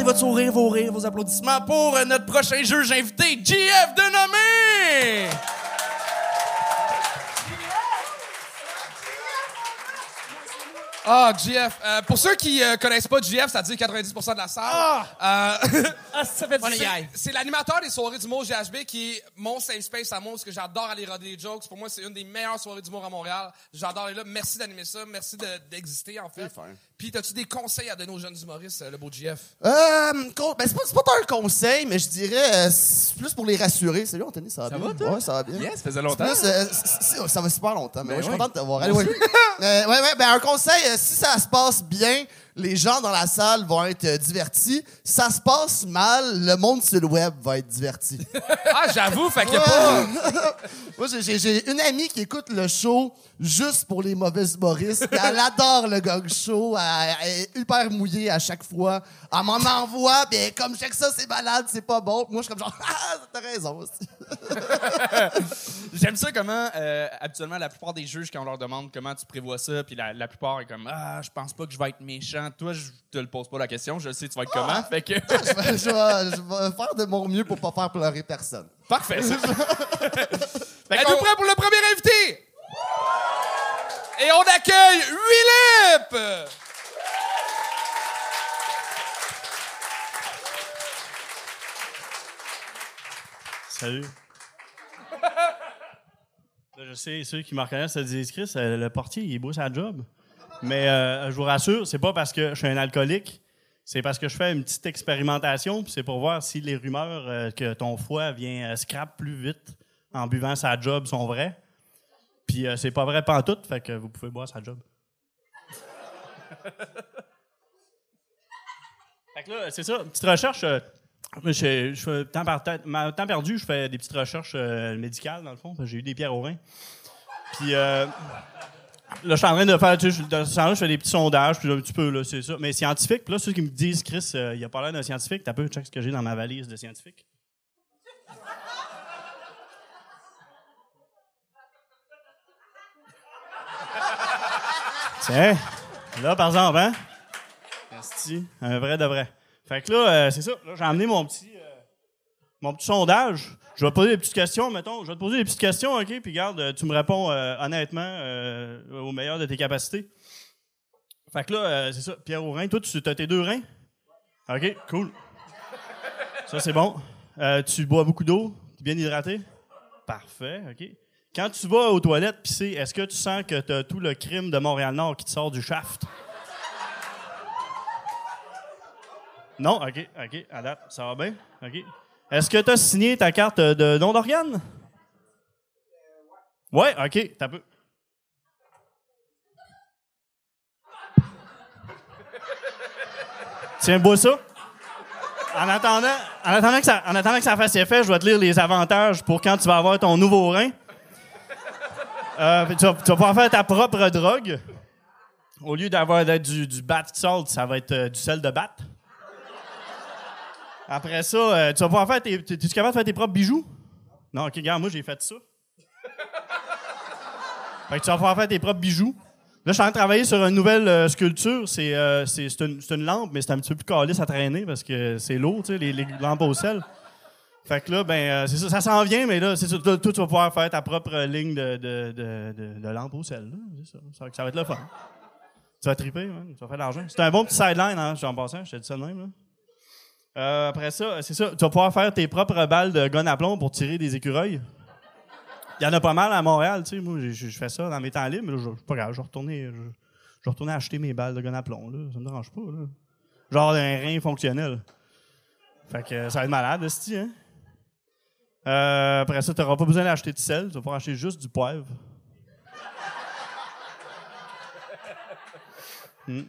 Gardez votre sourire, vos rires, vos applaudissements pour euh, notre prochain juge invité, JF Denomé! Ah, GF. Euh, pour ceux qui euh, connaissent pas GF, ça dit 90% de la salle. Euh, Ah, ça fait du c'est- bien. c'est l'animateur des soirées d'humour GHB qui est mon safe space à moi, parce que j'adore aller roder des jokes. Pour moi, c'est une des meilleures soirées d'humour à Montréal. J'adore aller là. Merci d'animer ça. Merci de- d'exister, en fait. Puis, as-tu des conseils à donner aux jeunes humoristes, euh, le beau GF? Euh, con- ben, c'est pas, c'est pas tant un conseil, mais je dirais, euh, c'est plus pour les rassurer. Salut, Anthony, ça va Ça bien? va, toi? Ouais, ça va bien. Yes, ça faisait C'est longtemps. plus, euh, c'est- c'est- ça va super longtemps, mais Ben ouais, je suis content de te voir. Allez, ouais. Euh, ouais, ouais, ben, un conseil, euh, si ça se passe bien, les gens dans la salle vont être euh, divertis. Ça se passe mal, le monde sur le web va être diverti. Ah, j'avoue, fait qu'il y a pas... Moi, j'ai- une amie qui écoute le show juste pour les mauvais humoristes. Elle adore le gong show. Elle, elle est hyper mouillée à chaque fois. Elle m'en envoie, puis comme je sais que ça, c'est malade, c'est pas bon. Moi, je suis comme genre, ah, t'as raison aussi. J'aime ça comment, euh, habituellement, la plupart des juges, quand on leur demande comment tu prévois ça, puis la, la plupart est comme Ah, je pense pas que je vais être méchant. Toi, je te le pose pas la question, je sais tu vas être comment. Fait que. je, vais, je vais- je vais faire de mon mieux pour pas faire pleurer personne. Parfait, ça. Fait Êtes-vous prêts pour le premier invité? Et on accueille Willip! Salut. Là, je sais, ceux qui me reconnaissent se disent Chris, euh, le portier, il bosse sa job. Mais euh, je vous rassure, c'est pas parce que je suis un alcoolique, c'est parce que je fais une petite expérimentation, puis c'est pour voir si les rumeurs euh, que ton foie vient euh, scrap plus vite en buvant sa job sont vraies. Puis euh, c'est pas vrai pantoute, fait que vous pouvez boire sa job. fait que là, c'est ça, petite recherche. je, je fais temps, perdu, je fais des petites recherches médicales, dans le fond, j'ai eu des pierres au rein. Puis là, je suis en train de faire, tu sais, je, je fais des petits sondages, puis un petit peu, là, c'est ça. Mais scientifique, puis là, ceux qui me disent, Chris, euh, il a pas l'air d'un scientifique, t'as peu, check ce que j'ai dans ma valise de scientifique. Tiens, là, par exemple, hein? Esti, un vrai de vrai. Fait que là, euh, c'est ça. Là, j'ai amené mon petit, euh, mon petit sondage. Je vais te poser des petites questions, mettons. Je vais te poser des petites questions, OK? Puis garde, tu me réponds euh, honnêtement euh, au meilleur de tes capacités. Fait que là, euh, c'est ça. Pierre au rein. Toi, tu as tes deux reins? OK, cool. Ça, c'est bon. Tu bois beaucoup d'eau? Tu es bien hydraté? Parfait, OK. Quand tu vas aux toilettes pisser, est-ce que tu sens que tu as tout le crime de Montréal-Nord qui te sort du shaft? Non, OK, OK, à date, ça va bien? OK. Est-ce que tu as signé ta carte de don d'organe? Ouais, OK, t'as peu. Tiens, bois ça. En attendant, en, attendant que ça, en attendant que ça fasse effet, je vais te lire les avantages pour quand tu vas avoir ton nouveau rein. Euh, tu, vas, pouvoir faire ta propre drogue. Au lieu d'avoir du, du bat salt, ça va être euh, du sel de bat. Après ça, euh, tu vas pouvoir faire tes. tu- capable de faire tes propres bijoux? Non, ok, moi j'ai fait ça. fait que tu vas pouvoir faire tes propres bijoux. Là, je suis en train de travailler sur une nouvelle euh, sculpture. C'est euh, c'est- une, lampe, mais c'est un petit peu plus calice à traîner parce que c'est lourd, tu sais, les, les lampes au sel. Fait que là, ben, c'est ça, ça s'en vient, mais là, c'est ça. Toi, toi, tu vas pouvoir faire ta propre ligne de, de, de, de, lampe au sel. ça. Ça, va- être le fun. Tu vas triper, man. tu vas faire de l'argent. C'est un bon petit sideline, hein, en passant, je te dis ça de même. Là. Euh, après ça, c'est ça. Tu vas pouvoir faire tes propres balles de gun à plomb pour tirer des écureuils. Il y en a pas mal à Montréal, tu sais. Moi, je, fais ça dans mes temps libres, mais je, pas grave, je vais retourner, acheter mes balles de gun à plomb, là. Ça me dérange pas. Genre un rein fonctionnel. Fait que ça va être malade, esti, hein. Euh, après ça, tu n'auras pas besoin d'acheter de sel, tu vas pouvoir acheter juste du poivre. Hmm.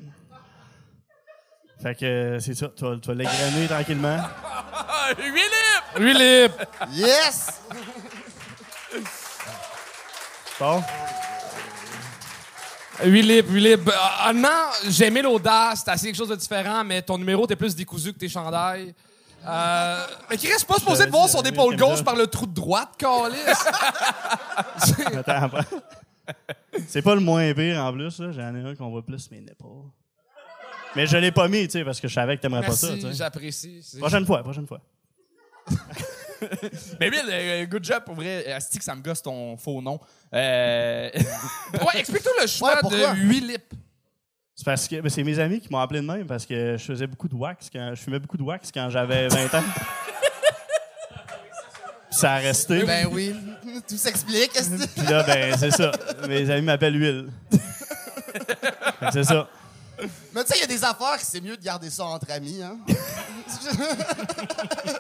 Fait que c'est ça, tu vas, tu vas l'égrener tranquillement. Ah, Willip! Willip! Yes! Bon. Willip, Willip. Euh, Honnêtement, j'ai aimé l'audace. T'as essayé quelque chose de différent, mais ton numéro, t'es plus décousu que tes chandails. Euh, mais qui reste pas supposé de voir son épaule gauche par le trou de droite, calice. Attends, attends. C'est pas le moins pire en plus, là. J'en ai un qu'on voit plus mes nipples. Mais je l'ai pas mis, tu sais, parce que je savais que t'aimerais pas ça. tu Merci, sais. j'apprécie. C'est- Prochaine fois, prochaine fois. Mais Bill, euh, good job pour vrai. Asti que ça me gosse ton faux nom. Euh... Ouais, explique-toi le choix Ouais, pourquoi? de 8 lips. C'est parce que ben, c'est mes amis qui m'ont appelé de même parce que je faisais beaucoup de wax quand je fumais beaucoup de wax quand j'avais 20 ans. Puis ça a resté. Ben oui, tout s'explique. est-ce que- Puis là, ben c'est ça. Mes amis m'appellent Huile. Fait que c'est ça. Mais tu sais, il y a des affaires que c'est mieux de garder ça entre amis. Hein?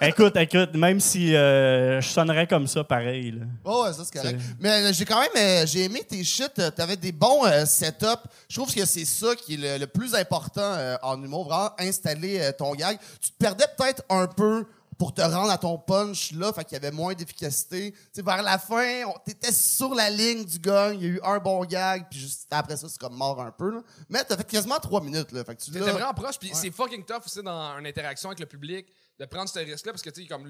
Écoute, écoute, même si euh, je sonnerais comme ça, pareil. Là. Oh, ouais, ça c'est correct. Mais euh, j'ai quand même euh, j'ai aimé tes shit. T'avais des bons euh, setups. Je trouve que c'est ça qui est le, le plus important en humour, vraiment installer ton gag. Tu te perdais peut-être un peu pour te rendre à ton punch là, fait qu'il y avait moins d'efficacité. Tu sais, vers la fin, on- t'étais sur la ligne du gang, il y a eu un bon gag, puis juste après ça, c'est comme mort un peu. Là. Mais t'as fait quasiment trois minutes là, fait que tu T'étais vraiment proche, puis c'est fucking tough aussi dans une interaction avec le public de prendre ce risque-là parce que tu sais, comme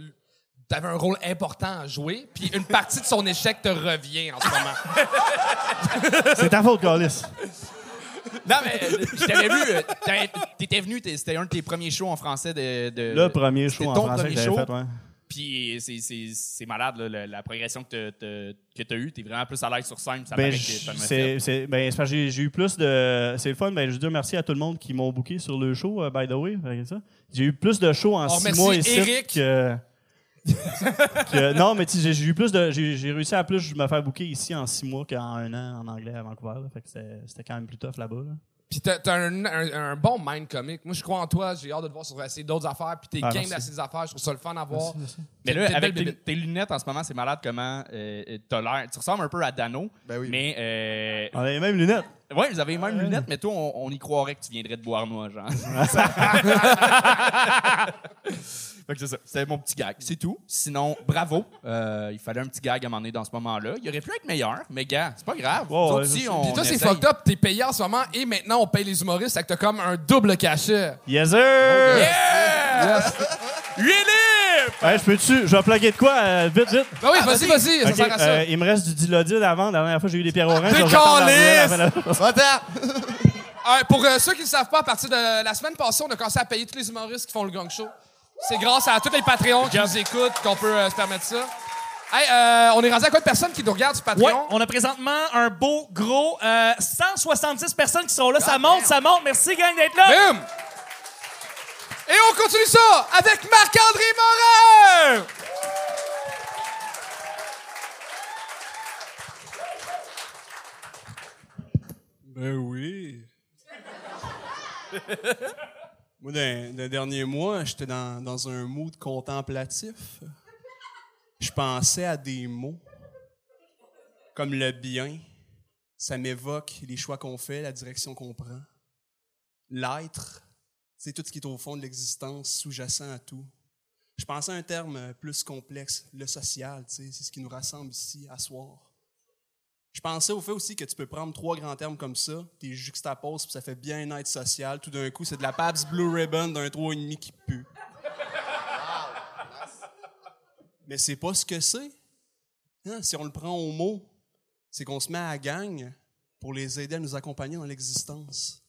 t'avais un rôle important à jouer, puis une partie de son échec te revient en ce moment. C'est ta faute, Carlis. Non, mais euh, je t'avais vu. euh, t'avais- T'étais venu, t'es- c'était un de tes premiers shows en français de. de- Le premier show c'était en ton français que premier j'avais show. fait, ouais. Puis c'est- c'est c'est malade, là, la, la progression que t'as- t'as que t'as eue. T'es vraiment plus à l'aise sur scène. Ça Ben, paraît je- c'est, ben, c'est parce que j'ai, j'ai eu plus de. C'est le fun. Ben, je veux dire merci à tout le monde qui m'ont booké sur le show, euh, by the way. Fait que ça. J'ai eu plus de shows en On six remercie mois ici Eric. que. Que- non, mais j'ai, eu plus de. J'ai, réussi à plus me faire booker ici en six mois qu'en un an en anglais à Vancouver. là. Fait que c'était, quand même plus tough là-bas. là. Puis t'as un, un- un bon mind comique. Moi, je crois en toi. J'ai hâte de te voir sur essayer d'autres affaires. Puis t'es Ah, game d'essayer des affaires. Je trouve ça le fun à voir. Mais là, avec tes, lunettes en ce moment, c'est malade comment euh, t'as l'air. Tu ressembles un peu à Dano. Ben oui. Mais. Euh, On avait les mêmes lunettes. Ouais, vous avez les mêmes lunettes, mais toi, on, on y croirait que tu viendrais de Bois-Arnois, genre. fait que c'est ça. C'était mon petit gag. C'est tout. Sinon, bravo. Euh, il fallait un petit gag à donné dans ce moment-là. Il aurait pu être meilleur, mais gars, c'est pas grave. Ouais, Nous autres ouais, aussi, je sais. on Puis toi, c'est essaye. fucked up. T'es payé en ce moment et maintenant, on paye les humoristes. Fait que t'as comme un double cachet. Yes, sir! Yeah! Huit livres! Ouais, je peux-tu. Je vais plugger de quoi? euh, vite, vite? Ben oui, vas-y, vas-y. Ça Ok, sert à ça. euh, il me reste du Dilodil avant. La dernière fois, j'ai eu des pierres oranges. Des la- Va-t'en! Euh, pour euh, ceux qui ne savent pas, à partir de la semaine passée, on a commencé à payer tous les humoristes qui font le gang show. C'est grâce à tous les Patreons qui nous écoutent qu'on peut euh, se permettre ça. Hey, euh, on est rendu à quoi de personnes qui nous regardent sur Ouais, Patreon? on a présentement un beau gros euh, 170 personnes qui sont là. ça God monte, damn. ça monte. Merci, gang, d'être là. Boom! Et on continue ça avec Marc-André Morin! Ben oui. Moi, dans, les derniers mois, j'étais dans, dans un mood contemplatif. Je pensais à des mots comme le bien. Ça m'évoque les choix qu'on fait, la direction qu'on prend. L'être, c'est tout ce qui est au fond de l'existence, sous-jacent à tout. Je pensais à un terme plus complexe, le social, tu c'est ce qui nous rassemble ici, à soir. Je pensais au fait aussi que tu peux prendre trois grands termes comme ça, t'es juxtaposes, puis ça fait bien-être social. Tout d'un coup, c'est de la Pabst Blue Ribbon d'un 3,5 qui pue. Mais c'est pas ce que c'est. Hein, Si on le prend au mot, c'est qu'on se met à gang pour les aider à nous accompagner dans l'existence.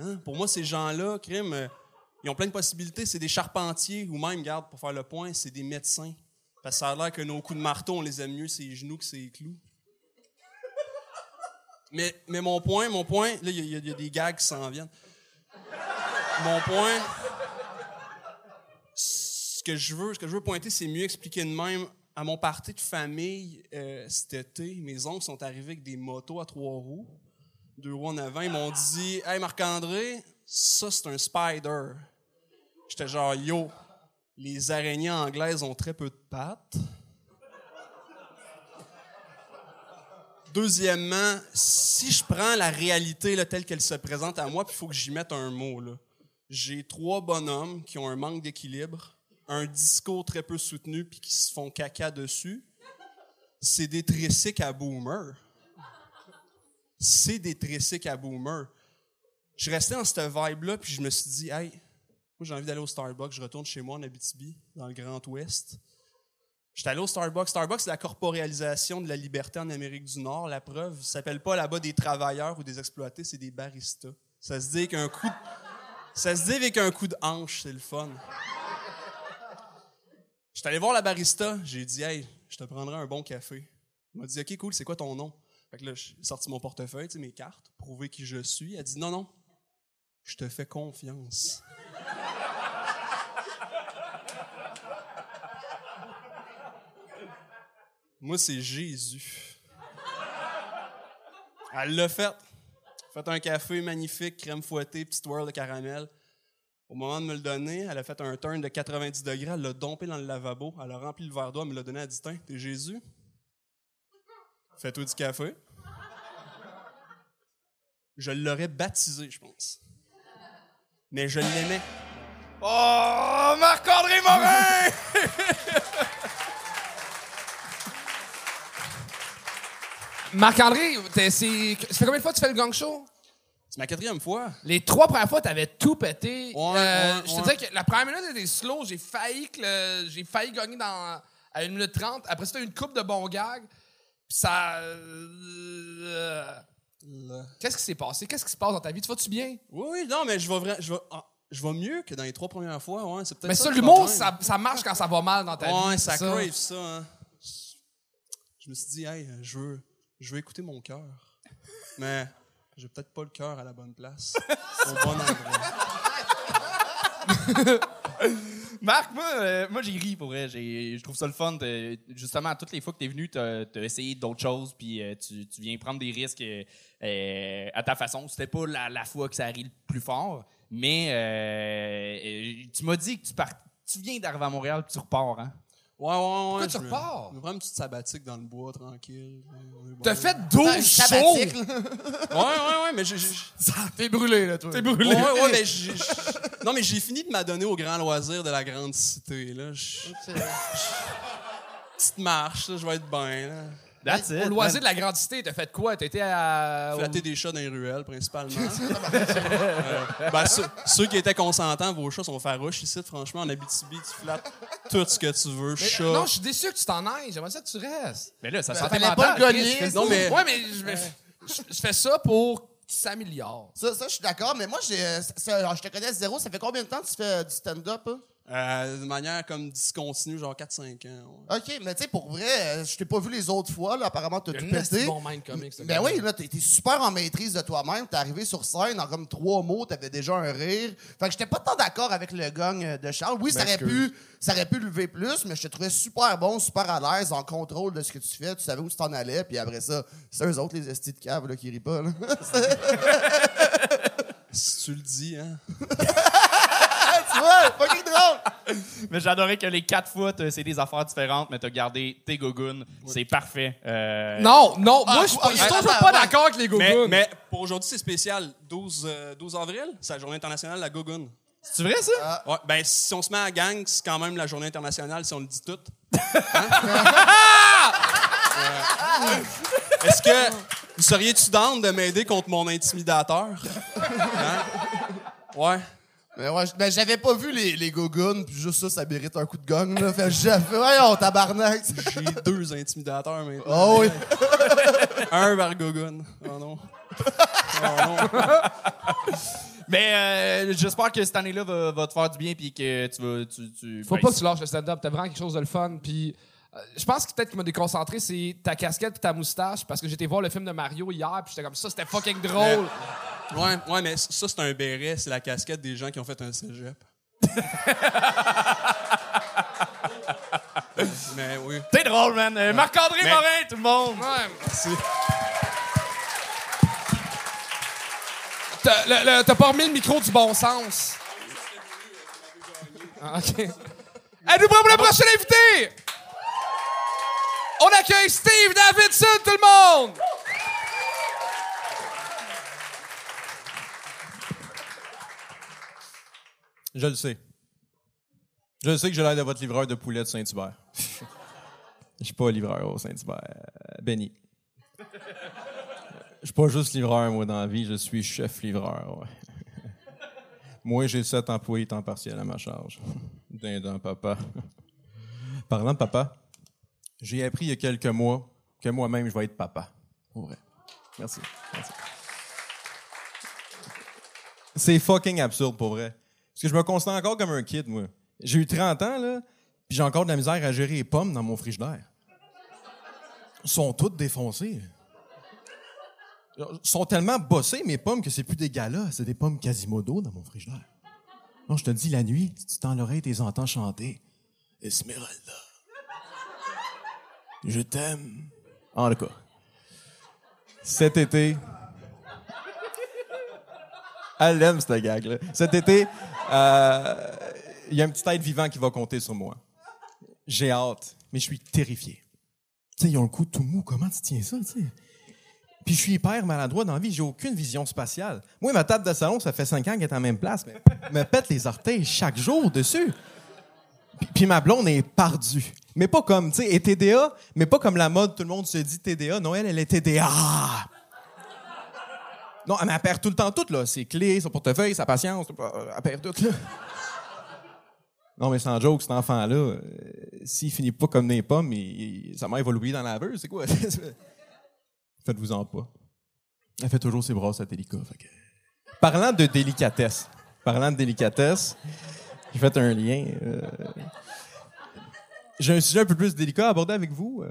Hein? Pour moi, ces gens-là, crime, euh, ils ont plein de possibilités. C'est des charpentiers ou même, garde, pour faire le point, c'est des médecins. Parce que ça a l'air que nos coups de marteau, on les aime mieux ses genoux que ses clous. Mais, mais mon point, mon point, là, il y, a- des gags qui s'en viennent. Mon point, ce que je veux, ce que je veux pointer, c'est mieux expliquer de même. À mon party de famille euh, cet été, mes oncles sont arrivés avec des motos à trois roues, deux roues en avant. Ils m'ont dit Hey Marc-André, ça c'est un spider. J'étais genre Yo, les araignées anglaises ont très peu de pattes. Deuxièmement, si je prends la réalité telle qu'elle se présente à moi, puis il faut que j'y mette un mot. J'ai trois bonhommes qui ont un manque d'équilibre, un discours très peu soutenu, puis qui se font caca dessus. C'est des tricycles à boomer. C'est des tricycles à boomer. Je restais dans cette vibe-là, puis je me suis dit, hey, moi j'ai envie d'aller au Starbucks, je retourne chez moi en Abitibi, dans le Grand Ouest. J'étais allé au Starbucks. Starbucks, c'est la corporéalisation de la liberté en Amérique du Nord. La preuve, ça s'appelle pas là-bas des travailleurs ou des exploités, c'est des baristas. Ça se dit avec un coup de hanche, c'est le fun. J'étais allé voir la barista, j'ai dit, hey, je te prendrai un bon café. Il m'a dit, OK, cool, c'est quoi ton nom? Fait que là, j'ai sorti mon portefeuille, mes cartes, prouver qui je suis. Elle dit, non, non, je te fais confiance. Moi, c'est Jésus. Elle l'a fait. Fait un café magnifique, crème fouettée, petite whirl de caramel. Au moment de me le donner, elle a fait un turn de 90 degrés, elle l'a dompé dans le lavabo, elle a rempli le verre d'eau, elle me l'a donné à distinct. T'es Jésus? Fais-toi du café. Je l'aurais baptisé, je pense. Mais je l'aimais. Oh, Marc-André Morin! Marc-André, t'es- c'est- ça fait combien de fois que tu fais le gang show? C'est ma quatrième fois. Les trois premières fois, t'avais tout pété. Ouais, Euh, ouais, je te ouais. disais que la première minute était slow. J'ai failli que le- j'ai failli gagner dans à 1 minute 30. Après eu une coupe de bons gags. Ça. euh, Là. Qu'est-ce qui s'est passé? Qu'est-ce qui se passe dans ta vie? Tu vas-tu bien? Oui, oui, non, mais je vais, vra- je vais, ah, je vais mieux que dans les trois premières fois. Ouais, c'est peut-être Mais ça, ça, l'humour, ça, ça marche quand ça va mal dans ta vie. Ouais, c'est ça crave ça. hein. Je me suis dit, hey, je veux, je veux écouter mon cœur. Mais j'ai peut-être pas le cœur à la bonne place. au bon endroit. Marc, moi, euh, moi j'ai ri pour vrai. Je trouve ça le fun. justement, toutes les fois que tu es venu, tu as, essayé d'autres choses, puis euh, tu, viens prendre des risques euh, à ta façon. C'était pas la, fois que ça rit le plus fort, mais tu m'as dit que tu, tu viens d'arriver à Montréal, puis tu repars. Hein? Ouais, ouais, ouais. Pourquoi tu repars? Je me prends une petite sabbatique dans le bois, tranquille. T'as fait Attends, 12 une shows! Ouais, ouais, ouais, mais j'ai. j'ai- T'es brûlé, là, toi. T'es brûlé. Ouais, ouais, mais j'ai. Non, mais j'ai fini de m'adonner au grand loisir de la grande cité, là. Je- Petite marche, là, je vais être bien, là. That's it. Au loisir de la grande cité, t'as fait quoi? T'étais à. Flatter des chats dans les ruelles, principalement. Euh, ben, ceux, ceux qui étaient consentants, vos chats sont farouches ici, franchement. En Abitibi, tu flattes tout ce que tu veux. Chat. Non, je suis déçu que tu t'en ailles. J'aimerais ça que tu restes. Mais là, ça fallait mental, pas le gagner. Non, mais. Ouais, mais je, je- je fais ça pour que tu s'améliores. Ça, ça je suis d'accord, mais moi, j'ai, euh, ça- alors, je te connais zéro. Ça fait combien de temps que tu fais euh, du stand-up? hein? Euh, de manière comme discontinue, genre 4-5 ans. ouais. OK, mais tu sais, pour vrai, euh, je t'ai pas vu les autres fois. Là, apparemment, t'as tout un pété. bon mind comic, ce Ben oui, là, t'es super en maîtrise de toi-même. T'es arrivé sur scène en comme trois mots, t'avais déjà un rire. Fait que j'étais pas tant d'accord avec le gang euh, de Charles. Oui, ça aurait pu, ça aurait pu lever plus, mais je te trouvais super bon, super à l'aise, en contrôle de ce que tu fais. Tu savais où tu t'en allais, puis après ça, c'est eux autres, les estis de cave, là, qui rient pas, là. Si tu le dis, hein. fucking drôle! Mais j'adorais que les quatre fois, t'as essayé des affaires différentes, mais t'as gardé tes gougounes. C'est parfait. Euh, Non, non, Ah, moi, je suis pas- ah, je suis ah, toujours ah, pas ouais. d'accord avec les Mais, gougounes. mais pour aujourd'hui, c'est spécial. 12, euh, 12 avril, c'est la journée internationale de la gogoune. C'est vrai, ça? Ouais, ben, si on se met à gang, c'est quand même la journée internationale si on le dit tout. Hein? Euh, Est-ce que vous seriez-tu down de m'aider contre mon intimidateur? Hein? Ouais. Mais ouais, ben, j'avais pas vu les, les gogoons, puis juste ça, ça mérite un coup de gang, là. Fait j'avais, voyons, tabarnak! J'ai deux intimidateurs maintenant. Oh oui! Un par gogoune. Oh non. Oh non. Mais euh, j'espère que cette année-là va, va te faire du bien puis que tu vas. Tu, tu, Faut ben, pas que tu lâches le stand-up. T'as vraiment quelque chose de le fun. Puis, euh, je pense que peut-être qui m'a déconcentré, c'est ta casquette et ta moustache. Parce que j'étais voir le film de Mario hier, puis j'étais comme ça, c'était fucking drôle. Ouais, ouais, mais ça, c'est un béret. C'est la casquette des gens qui ont fait un cégep. mais oui. T'es drôle, man. Euh, Marc-André Mais- Morin, tout le monde. Ouais. C'est- T'as le- le- t'as pas remis le micro du bon sens. Ah, OK. Êtes-vous prêts pour le prochain invité? On accueille Steve Davidson, tout le monde! Je le sais. Je le sais que j'ai l'air de votre livreur de poulet de Saint-Hubert. Je suis pas livreur au Saint-Hubert. euh, Benny. Je suis pas juste livreur, moi, dans la vie. Je suis chef livreur. Moi, j'ai sept employés temps partiel à ma charge. Dindon, papa. Parlant de papa, j'ai appris il y a quelques mois que moi-même, je vais être papa. Pour vrai. Merci. C'est fucking absurde, pour vrai. Parce que je me considère encore comme un kid, moi. J'ai eu 30 ans, là, puis j'ai encore de la misère à gérer les pommes dans mon frigidaire. Ils sont toutes défoncées. Ils sont tellement bossées, mes pommes, que c'est plus des galas, c'est des pommes Quasimodo dans mon frigidaire. Non, je te dis, la nuit, tu tends l'oreille, tu les entends chanter. Esmeralda. Je t'aime. En tout cas, cet été, elle aime cette gag-là. Cet été, euh, il y a un petit être vivant qui va compter sur moi. J'ai hâte, mais je suis terrifié. Tu sais, ils ont le coup tout mou. Comment tu tiens ça, tu sais? Puis je suis hyper maladroit dans la vie. J'ai aucune vision spatiale. Moi, ma table de salon, ça fait cinq ans qu'elle est en même place. Mais me pète les orteils chaque jour dessus. Puis, ma blonde est perdue. Mais pas comme, tu sais, et TDA, mais pas comme la mode, tout le monde se dit TDA. Non, elle, elle est TDA. Non, mais elle perd tout le temps tout, là. Ses clés, son portefeuille, sa patience. Elle perd tout, là. Non, mais sans joke, cet enfant-là, euh, s'il finit pas comme des pommes, il, il- sa mère va l'oublier dans la laveuse, c'est quoi? Faites-vous-en pas. Elle fait toujours ses bras fait que- Parlant de délicatesse, parlant de délicatesse, j'ai fait un lien. euh, J'ai un sujet un peu plus délicat à aborder avec vous. Euh,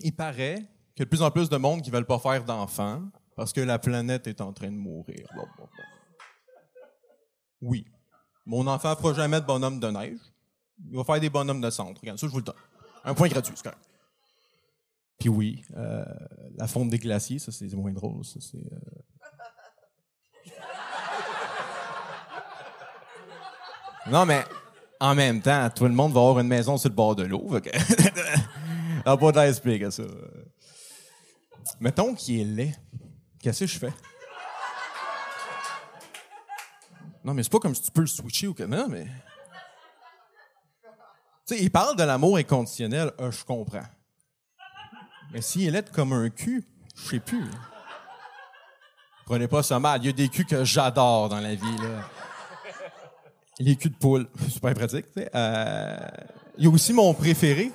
Il paraît qu'il y a de plus en plus de monde qui ne veulent pas faire d'enfants parce que la planète est en train de mourir. Oui. Mon enfant ne fera jamais de bonhomme de neige. Il va faire des bonhommes de centre. Regarde, ça, je vous le donne. Un point gratuit, c'est. Puis oui, euh, la fonte des glaciers, ça, c'est moins drôle. Euh, Non, mais en même temps, tout le monde va avoir une maison sur le bord de l'eau. Que... Ah, pas d'expliquer ça. Mettons qu'il est laid. Qu'est-ce que je fais? Non, mais c'est pas comme si tu peux le switcher ou que non, mais. Tu sais, il parle de l'amour inconditionnel, euh, je comprends. Mais s'il est comme un cul, je sais plus. Prenez pas ça mal. Il y a des culs que j'adore dans la vie, là. Les culs de poule, super pratique. tu sais. Euh, Il y a aussi mon préféré.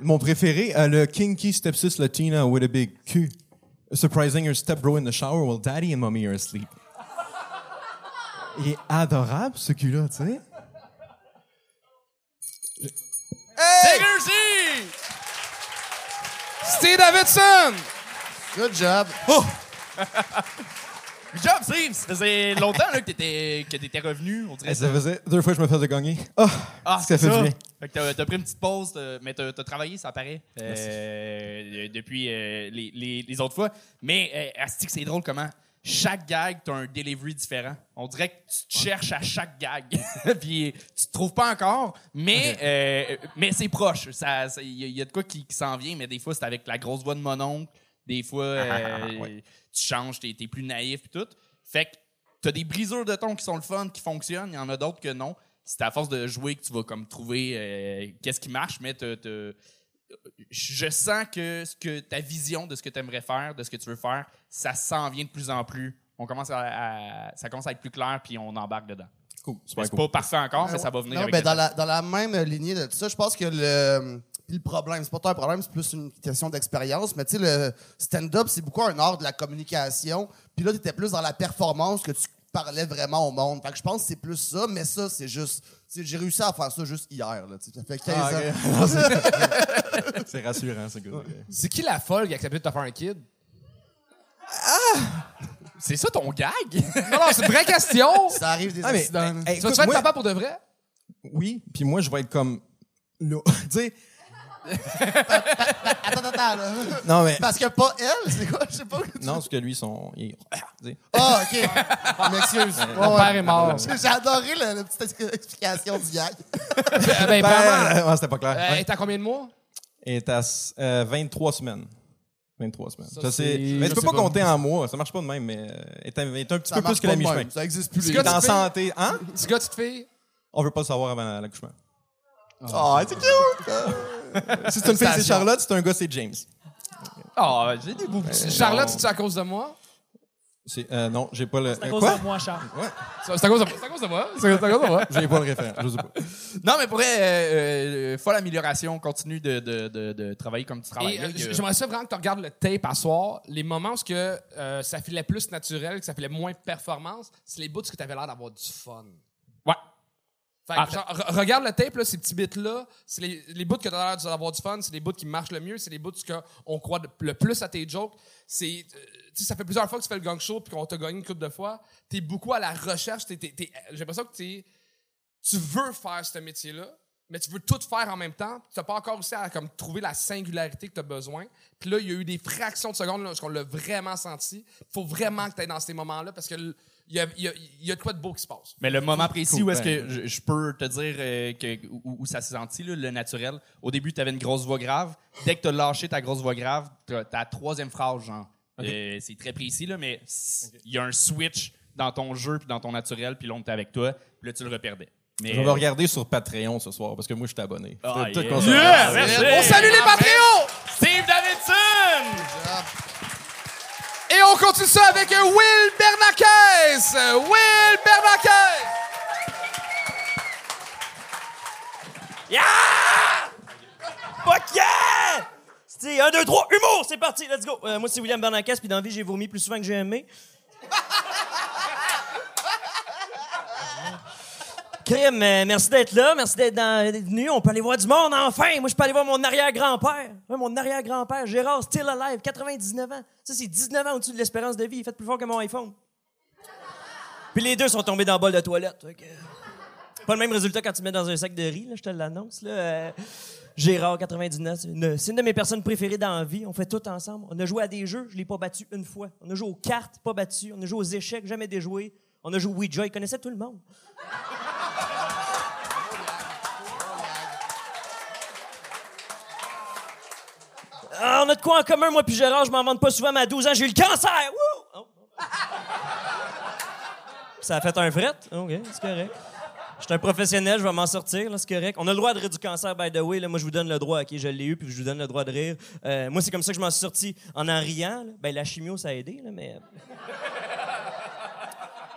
Mon préféré, euh, le kinky stepsis Latina with a big cul. Surprising her stepbro in the shower while daddy and mommy are asleep. Il est adorable, ce cul-là, tu sais. Réussi! Steve Davidson! Good job. Good job, Steve! Ça faisait longtemps là, que t'étais que t'étais revenu, on dirait. Eh, Ça faisait deux fois que je me faisais gagner. Ah, Ah, ça fait du bien. Fait que t'as, pris une petite pause, mais t'as, t'as travaillé, ça paraît, euh, depuis euh, les, les- les autres fois. Mais, euh, asti que c'est drôle comment chaque gag, t'as un delivery différent. On dirait que tu te cherches à chaque gag. Puis tu te trouves pas encore, mais, euh, mais c'est proche. Ça- ça- Il y, a- il y a de quoi qui, qui s'en vient, mais des fois, c'est avec la grosse voix de mon oncle. Des fois, euh, tu changes, t'es, t'es plus naïf et tout. Fait que t'as des briseurs de ton qui sont le fun, qui fonctionnent. Il y en a d'autres que non. C'est à force de jouer que tu vas comme trouver euh, qu'est-ce qui marche, mais je sens que, ce que ta vision de ce que tu aimerais faire, de ce que tu veux faire, ça s'en vient de plus en plus. On commence à, à- ça commence à être plus clair, puis on embarque dedans. C'est cool. pas parfait encore, mais ça va venir Non, avec ben, dans, la, dans la même lignée de tout ça, je pense que le, le problème, c'est pas tant un problème, c'est plus une question d'expérience, mais tu sais, le stand-up, c'est beaucoup un art de la communication. Puis là, tu étais plus dans la performance que tu parlais vraiment au monde. Fait que je pense que c'est plus ça, mais ça, c'est juste. tu sais, J'ai réussi à faire ça juste hier. Là, tu sais, ça fait 15 Ah, ans. C'est rassurant, ce gars. C'est qui la folle qui a accepté de te faire un kid? C'est ça ton gag? Non, non, c'est une vraie question! Ça arrive des Ah, mais, accidents. hey, Tu vas-tu être moi- papa pour de vrai? Oui, puis moi, je vais être comme. là. tu sais, Attends, attends, attends. là. non, mais. Parce que pas elle, c'est quoi? Je sais pas. Non, parce que lui, son. il tu. Ah, OK. Je m'excuse. Mon père est mort. J'ai adoré la, la petite explication du gag. ben, ben, Ben, ouais, c'était pas clair. euh, Ouais. et t'as combien de mois? Elle est à euh, 23 semaines. 23 semaines. Ça, Ça, c'est... Mais je tu peux pas pas. compter en mois. Ça marche pas de même, mais euh, elle est un, est un petit Ça peu plus que la mi-chemin. Ça existe plus. Elle est en tu santé. Hein? Tu gars, tu te fais? On veut pas le savoir avant l'accouchement. Ah, c'est cute! Si c'est une fille, c'est Charlotte. Si c'est un gars, c'est James. Ah, j'ai des beaux petits. Charlotte, c'est à cause de moi? C'est, euh, non, j'ai pas le. C'est à euh, cause quoi? de moi, Charles. C'est c'est à cause de c'est à cause de moi. C'est à cause de moi. J'ai pas le référent. Je sais pas. Non, mais pour vrai, euh, euh, folle amélioration. Continue de, de, de, de travailler comme tu travailles. Euh, que- J'aimerais ça vraiment que tu regardes le tape à soir. Les moments où que, euh, ça filait plus naturel, que ça filait moins performance, c'est les bouts où tu avais l'air d'avoir du fun. Fait que, Ah, genre, re- regarde le tape, là, ces petits bits-là, c'est les, les bouts que tu as l'air d'avoir du fun, c'est les bouts qui marchent le mieux, c'est les bouts qu'on croit de- le plus à tes jokes. C'est, euh, tu sais, ça fait plusieurs fois que tu fais le gang show puis qu'on t'a gagné une couple de fois. T'es beaucoup à la recherche. t'es- t'es- t'es- J'ai l'impression que t'es- tu veux faire ce métier-là, mais tu veux tout faire en même temps. Tu n'as pas encore réussi à comme, trouver la singularité que tu as besoin. Puis là, il y a eu des fractions de secondes là, où on l'a vraiment senti. Il faut vraiment que tu aies dans ces moments-là parce que il y a, il y, a, il y a de quoi de beau qui se passe. Mais le moment précis Cool, où est-ce ben, que je, je peux te dire euh, que, où, où ça s'est senti, là, le naturel. Au début, tu avais une grosse voix grave. Dès que tu as lâché ta grosse voix grave, tu as ta troisième phrase, genre. Euh, c'est très précis, là, mais il y a un switch dans ton jeu puis dans ton naturel, puis l'on était avec toi, puis là, tu le reperdais. Mais, Je vais regarder sur Patreon ce soir parce que moi, je suis abonné. Ah, Tout yeah. On salue les Patreons! Steve Davidson! Et on continue ça avec Will Bernakes! Will Bernakes! Yeah! Fuck yeah! C'est 1, 2, 3, humour, c'est parti, let's go. Euh, moi, c'est William Bernacas, puis dans la vie, j'ai vomi plus souvent que j'ai aimé. Crime, euh, merci d'être là, merci d'être venu. On peut aller voir du monde, enfin! Moi, je peux aller voir mon arrière-grand-père. Mon arrière-grand-père, Gérard, still alive, 99 ans. Ça, c'est 19 ans au-dessus de l'espérance de vie. Il fait plus fort que mon iPhone. Puis les deux sont tombés dans le bol de toilette. fait que- Pas le même résultat quand tu mets dans un sac de riz, là, je te l'annonce. Euh, Gérard, 99, c'est une, une de mes personnes préférées dans la vie. On fait tout ensemble. On a joué à des jeux, je l'ai pas battu une fois. On a joué aux cartes, pas battu. On a joué aux échecs, jamais déjoué. On a joué au Ouija, il connaissait tout le monde. Ah, on a de quoi en commun, moi puis Gérard, je m'en vante pas souvent, mais à 12 ans, j'ai eu le cancer! Wouh! Oh. Ça a fait un fret? OK, c'est correct. Je suis un professionnel, je vais m'en sortir, c'est correct. On a le droit de rire du cancer, by the way. Là, moi, je vous donne le droit. OK, je l'ai eu, puis je vous donne le droit de rire. Euh, moi, c'est comme ça que je m'en suis sorti en en riant. Ben, la chimio, ça a aidé, là, mais...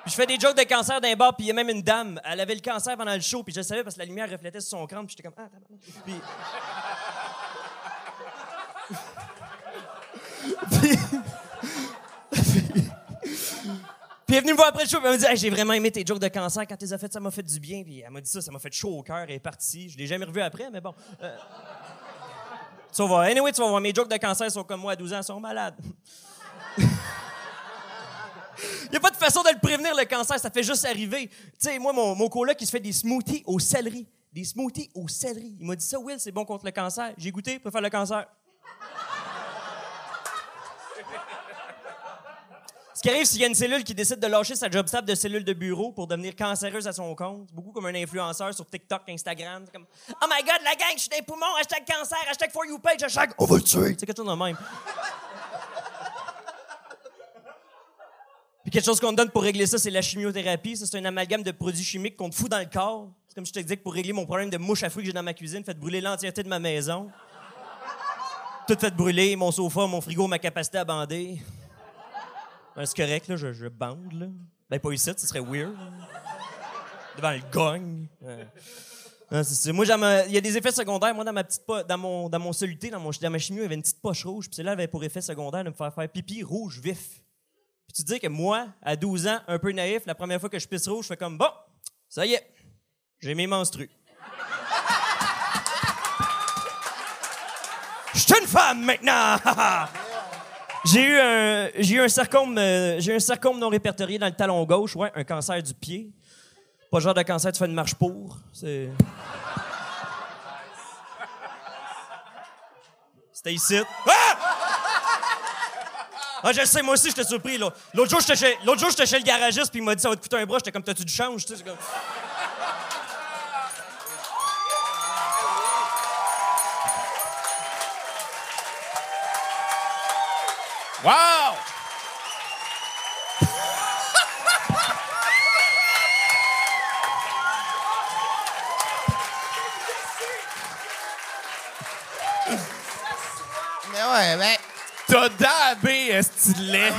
Puis je fais des jokes de cancer d'un bar, puis il y a même une dame, elle avait le cancer pendant le show, puis je le savais parce que la lumière reflétait sur son crâne, puis j'étais comme... Ah, tabarnak. Puis... Puis elle est venue me voir après le show, puis elle m'a dit J'ai vraiment aimé tes jokes de cancer. Quand tu les as fait, ça m'a fait du bien. Puis elle m'a dit ça, ça m'a fait chaud au cœur. Elle est partie. Je l'ai jamais revu après, mais bon. Euh, Tu vas. Anyway, tu vas voir. Mes jokes de cancer sont comme moi à 12 ans, ils sont malades. Il n'y a pas de façon de le prévenir, le cancer, ça fait juste arriver. Tu sais, moi, mon, mon coloc, il se fait des smoothies au céleri. Des smoothies au céleri. Il m'a dit ça, Will, c'est bon contre le cancer. J'ai goûté, pour faire le cancer. Ce qui arrive, s'il y a une cellule qui décide de lâcher sa job stable de cellule de bureau pour devenir cancéreuse à son compte, beaucoup comme un influenceur sur TikTok, Instagram, comme Oh my god, la gang, je suis des poumons, hashtag cancer, hashtag for you page, hashtag on va le tuer. C'est quelque chose de même. Puis quelque chose qu'on donne pour régler ça, c'est la chimiothérapie. Ça, c'est un amalgame de produits chimiques qu'on te fout dans le corps. C'est comme je te disais que pour régler mon problème de mouche à fruits que j'ai dans ma cuisine, faites brûler l'entièreté de ma maison. Tout fait brûler, mon sofa, mon frigo, ma capacité à bander. Ben, c'est correct, là, je, bande, là. Ben, pas ici, ce serait weird. Devant le gong. Ouais. Non, c'est. Moi, ma- il y a des effets secondaires. Moi, dans ma petite po- dans mon, dans mon soluté, dans, mon, dans ma chimio, il y avait une petite poche rouge. Puis celle-là avait pour effet secondaire de me faire faire pipi rouge vif. Puis tu dis que moi, à 12 ans, un peu naïf, la première fois que je pisse rouge, je fais comme, bon, ça y est, j'ai mes menstrues. Je suis une femme maintenant! J'ai eu un, j'ai eu un sarcome, euh, j'ai eu un sarcome non répertorié dans le talon gauche, ouais, un cancer du pied. Pas le genre de cancer, tu fais une marche pour. C'est. C'était ici. Ah! Ah, je sais, moi aussi, j'étais surpris. L'autre jour, j'étais chez, l'autre jour, chez le garagiste, puis il m'a dit ça va te coûter un bras. J'étais comme, t'as-tu du change, tu Wow! Mais ouais, ben. T'as dabé, estilet.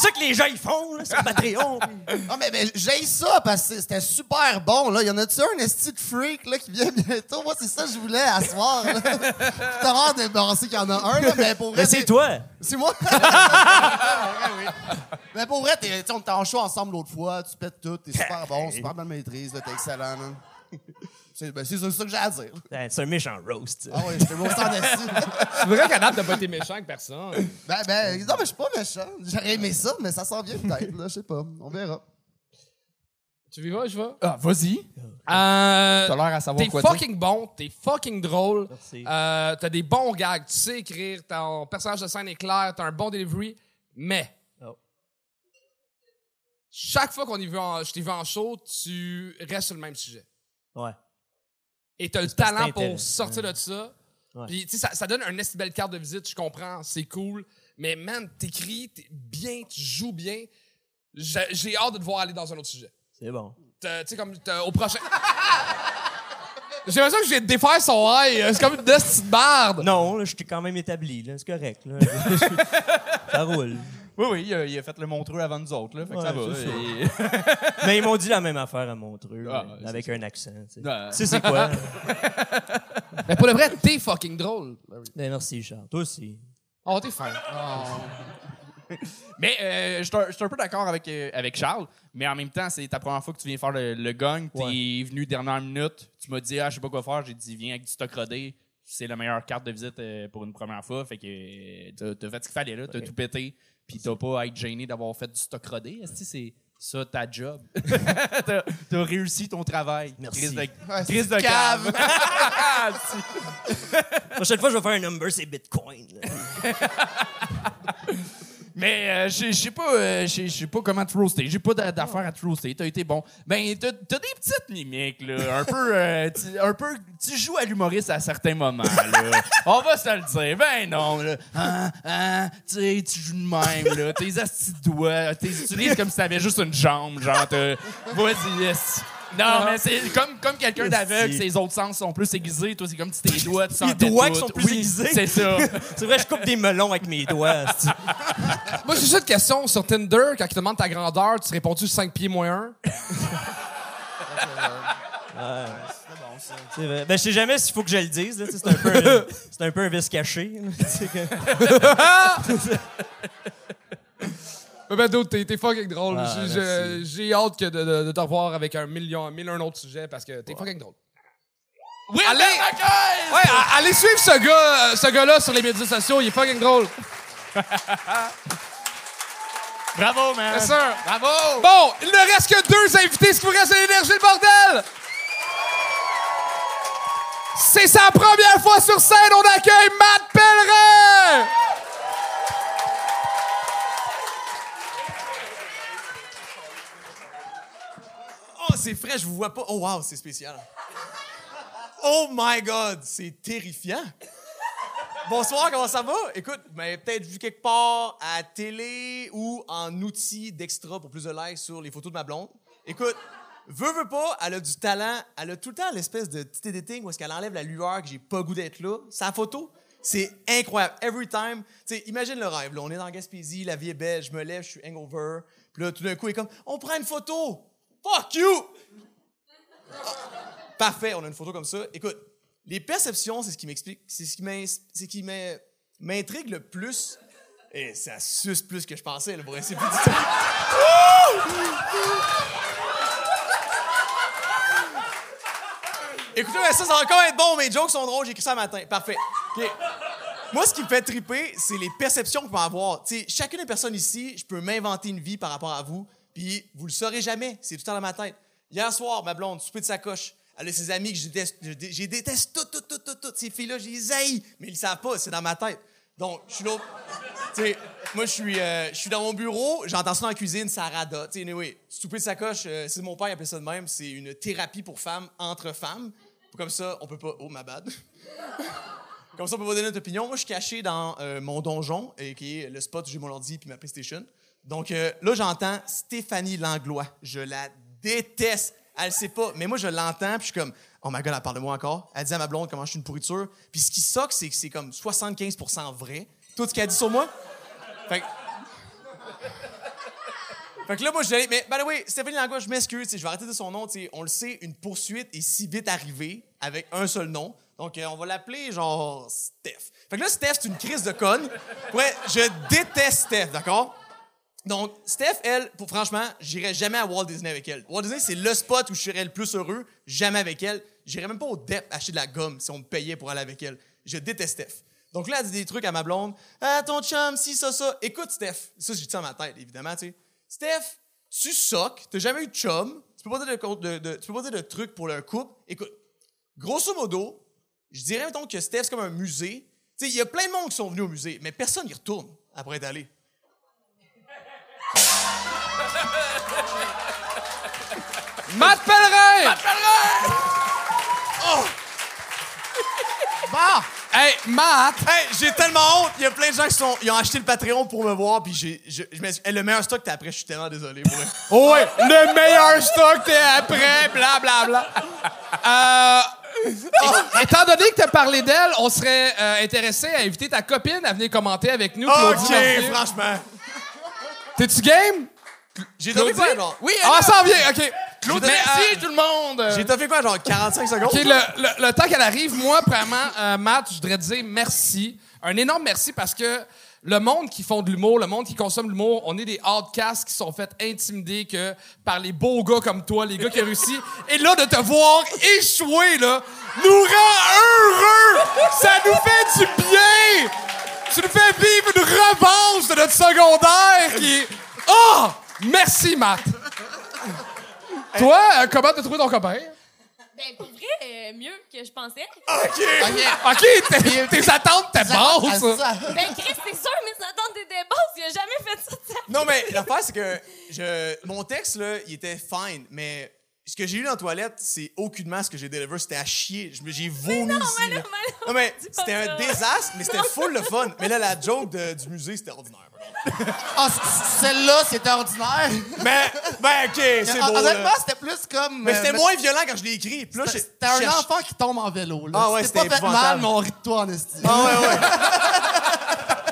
C'est ça que les gens ils font là, sur Patreon. Non, mais, mais j'ai ça parce que c'était super bon. Là. Y en a-tu un esti de freak là, qui vient bientôt? Moi, c'est ça que je voulais à soir. là. T'as l'air de penser qu'il y en a un, là, mais pour vrai. Mais c'est toi. C'est moi. Mais pour vrai, t'es- on était en show ensemble l'autre fois, tu pètes tout, t'es super bon, super bonne maîtrise, là, t'es excellent. man. C'est ben, ça, que j'ai à dire. Ben, C'est un méchant roast. Ah ouais, j'étais bon sans esti. C'est vrai qu'à date, t'as pas été méchant avec personne. Ben, ben, non, mais je suis pas méchant. J'aurais aimé ça, mais ça s'en vient peut-être, je sais pas. On verra. Tu vivras, je vais? Ah, vas-y. Euh, T'as l'air à savoir T'es quoi dire. fucking bon, t'es fucking drôle. Merci. Euh, t'as des bons gags, tu sais écrire, ton personnage de scène est clair, t'as un bon delivery, mais Oh. chaque fois qu'on est vu en, je t'ai vu en show, tu restes sur le même sujet. Ouais. Et t'as le talent pour sortir de ça. Ouais. Puis, tu sais, ça, ça donne une belle carte de visite, je comprends, c'est cool. Mais, man, t'écris t'es bien, tu joues bien. J'ai hâte de te voir aller dans un autre sujet. C'est bon. Tu sais, comme au prochain. J'ai l'impression que je viens de défaire son œil. C'est comme une petite barde. Non, là, je t'ai quand même établi. là. C'est correct. Là. ça roule. Oui, oui, il a, il a fait le montreux avant nous autres, là. Fait que ça va. c'est ça. Et- Mais ils m'ont dit la même affaire à Montreux, Ah, avec un accent. Tu sais. Ouais. Tu sais, c'est quoi? Mais pour le vrai, t'es fucking drôle. ben, merci, Charles. Toi aussi. Oh, t'es fin. Mais euh, je suis un- je suis un peu d'accord avec, euh, avec Charles, mais en même temps, c'est ta première fois que tu viens faire le, le gang. T'es Ouais. venu dernière minute. Tu m'as dit, ah, je sais pas quoi faire. J'ai dit, viens avec du stock rodé. C'est la meilleure carte de visite euh, pour une première fois. Fait que euh, t'as fait ce qu'il fallait là. T'as tout pété. Puis t'as pas à être gêné d'avoir fait du stock rodé. Est-ce que c'est ça ta job? t'as t'as réussi ton travail. Merci. Crise de, Ouais, crise c'est de cave. La prochaine fois, je vais faire un number, c'est Bitcoin. Mais euh, je sais pas, euh, pas comment te roaster. J'ai pas d'a- d'affaire à te. T'as été bon. Ben, t'as des petites mimiques, là. Un peu, euh, tu, un peu, tu joues à l'humoriste à certains moments, là. On va se le dire. Ben non, là. Hein, hein, tu tu joues de même, là. Tes astis de doigts, t'es utilises comme si t'avais juste une jambe, genre, vas-y, yes. Non, mais c'est comme, comme quelqu'un d'aveugle, ses autres sens sont plus aiguisés. Toi, c'est comme si tes doigts, tu sentais doigts tout. qui sont plus Oui, aiguisés. C'est ça. c'est vrai, je coupe des melons avec mes doigts. c'est- Moi, j'ai juste une question sur Tinder. Quand ils te demandent ta grandeur, tu réponds-tu 5 pieds moins 1? C'est vrai. Ben, je sais jamais s'il faut que je le dise. là. Tu sais, C'est un, peu un- c'est un peu un vice caché. là. Tu sais que- Ben, ben, d'autres, t'es t'es fucking drôle. Ah, J'ai- hâte que de, de- de te revoir avec un million, mille un autres sujets parce que t'es fucking drôle. Oui, Allez! Ouais, a- allez suivre ce gars, euh, ce gars-là sur les médias sociaux. Il est fucking drôle. Bravo, man. Bien sûr. Bravo! Bon, il ne reste que deux invités. Ce qui vous reste de l'énergie, le bordel! C'est sa première fois sur scène. On accueille Matt Pellerin! C'est frais, je vous vois pas. Oh, wow, c'est spécial. Oh my God, c'est terrifiant. Bonsoir, comment ça va? Écoute, ben, peut-être vu quelque part à télé ou en outil d'extra pour plus de likes sur les photos de ma blonde. Écoute, veut, veut pas, elle a du talent. Elle a tout le temps l'espèce de petit editing où est-ce qu'elle enlève la lueur que j'ai pas goût d'être là. Sa photo, c'est incroyable. Every time. Tu sais, imagine le rêve. Là, on est dans Gaspésie, la vie est belle, je me lève, je suis hangover. Puis là, tout d'un coup, il est comme, on prend une photo. Fuck you! Parfait, on a une photo comme ça. Écoute, les perceptions, c'est ce qui m'explique, c'est ce qui m'intrigue le plus. Et ça suce plus que je pensais, le vrai. C'est plus. Écoutez, ça, ça va encore être bon. Mes jokes sont drôles. J'ai écrit ça matin. Parfait. OK. Moi, ce qui me fait triper, c'est les perceptions qu'on peut avoir. Tu sais, chacune des personnes ici, je peux m'inventer une vie par rapport à vous, puis vous le saurez jamais. C'est tout le temps dans ma tête. Hier soir, ma blonde, souper de sa coche. Elle a ses amis que je déteste. Je, je déteste toutes, toutes. Ces filles-là, je les haïs, mais ils le savent pas, c'est dans ma tête. Donc, je suis sais, moi, je suis, euh, je suis dans mon bureau, j'entends ça dans la cuisine, ça rada. Tu anyway, souper de sacoche, euh, c'est mon père qui appelait ça de même, c'est une thérapie pour femmes, entre femmes. Comme ça, on peut pas. Oh, ma bad. Comme ça, on peut pas donner notre opinion. Moi, je suis caché dans euh, mon donjon, et qui est le spot où j'ai mon ordi puis ma PlayStation. Donc euh, là, j'entends Stéphanie Langlois. Je la déteste. Elle le sait pas, mais moi, je l'entends, puis je suis comme, oh my god, elle parle de moi encore. Elle dit à ma blonde comment je suis une pourriture. Puis ce qui soque, c'est que c'est comme 75 vrai, tout ce qu'elle dit sur moi? Fait que- Fait que là, moi, je dis, mais, by the way, Stéphanie Langlois, je m'excuse, je vais arrêter de son nom, on le sait, une poursuite est si vite arrivée avec un seul nom. Donc, euh, on va l'appeler, genre, Steph. Fait que là, Steph, c'est une crise de conne. Ouais, je déteste Steph, d'accord? Donc, Steph, elle, pour, franchement, j'irai jamais à Walt Disney avec elle. Walt Disney, c'est le spot où je serais le plus heureux. Jamais avec elle. J'irais même pas au DEP acheter de la gomme si on me payait pour aller avec elle. Je déteste Steph. Donc là, elle dit des trucs à ma blonde. Ah, ton chum, si, ça, ça. Écoute, Steph. Ça, j'ai dit ça dans ma tête, évidemment, tu sais. Steph, tu soques. T'as jamais eu de chum. Tu peux pas dire de, tu trucs pour leur couple. Écoute, grosso modo, je dirais, mettons, que Steph, c'est comme un musée. Tu sais, il y a plein de monde qui sont venus au musée, mais personne n'y retourne après être. Matt Pellerin! Bon! Hey, Matt! Hey, j'ai tellement honte. Il y a plein de gens qui sont, ils ont acheté le Patreon pour me voir, puis j'ai, je, je m'excuse. Hey, le meilleur stock, t'es après, je suis tellement désolé. Pour. Oh ouais, le meilleur stock, t'es après, blablabla. Euh, é- étant donné que t'as parlé d'elle, on serait euh, intéressé à inviter ta copine à venir commenter avec nous. Ok, franchement. T'es-tu game? J'ai toffé quoi, genre? Oui, ah, ça en vient, OK. Claude, Merci euh, tout le monde. J'ai toffé quoi, genre 45 secondes? OK, le, le- le temps qu'elle arrive, moi, vraiment, euh, Matt, je voudrais te dire merci. Un énorme merci parce que le monde qui font de l'humour, le monde qui consomme l'humour, on est des outcasts qui sont fait intimider que par les beaux gars comme toi, les gars qui ont réussi. Et là, de te voir échouer, là, nous rend heureux! Ça nous fait du bien! Tu nous fais vivre une revanche de notre secondaire qui est... Oh! Merci, Matt! Toi, euh, comment t'as trouvé ton copain? Ben, pour vrai, euh, mieux que je pensais. OK, tes, tes attentes, t'es basses. Ça- Ben, Chris, c'est sûr, mes attentes étaient basses. Il a jamais fait ça de sa Non, mais l'affaire, c'est que je, mon texte, là, il était fine, mais ce que j'ai eu dans la toilette, c'est aucunement ce que j'ai deliver. C'était à chier. Je me- J'ai vomi non, ici. mais là. non, mais non, mais c'était un ça. désastre, mais c'était full le fun. Mais là, la joke de- du musée, c'était ordinaire. Ah, celle-là, c'était ordinaire? Mais, ben, OK, c'est beau. Honnêtement, c'était plus comme. Mais euh, c'était mais- moins violent quand je l'ai écrit. Puis là, C'était un enfant qui tombe en vélo. Là. Ah ouais, C'était pas fait mal, mais on rit de toi en estime. Ah ouais, ouais.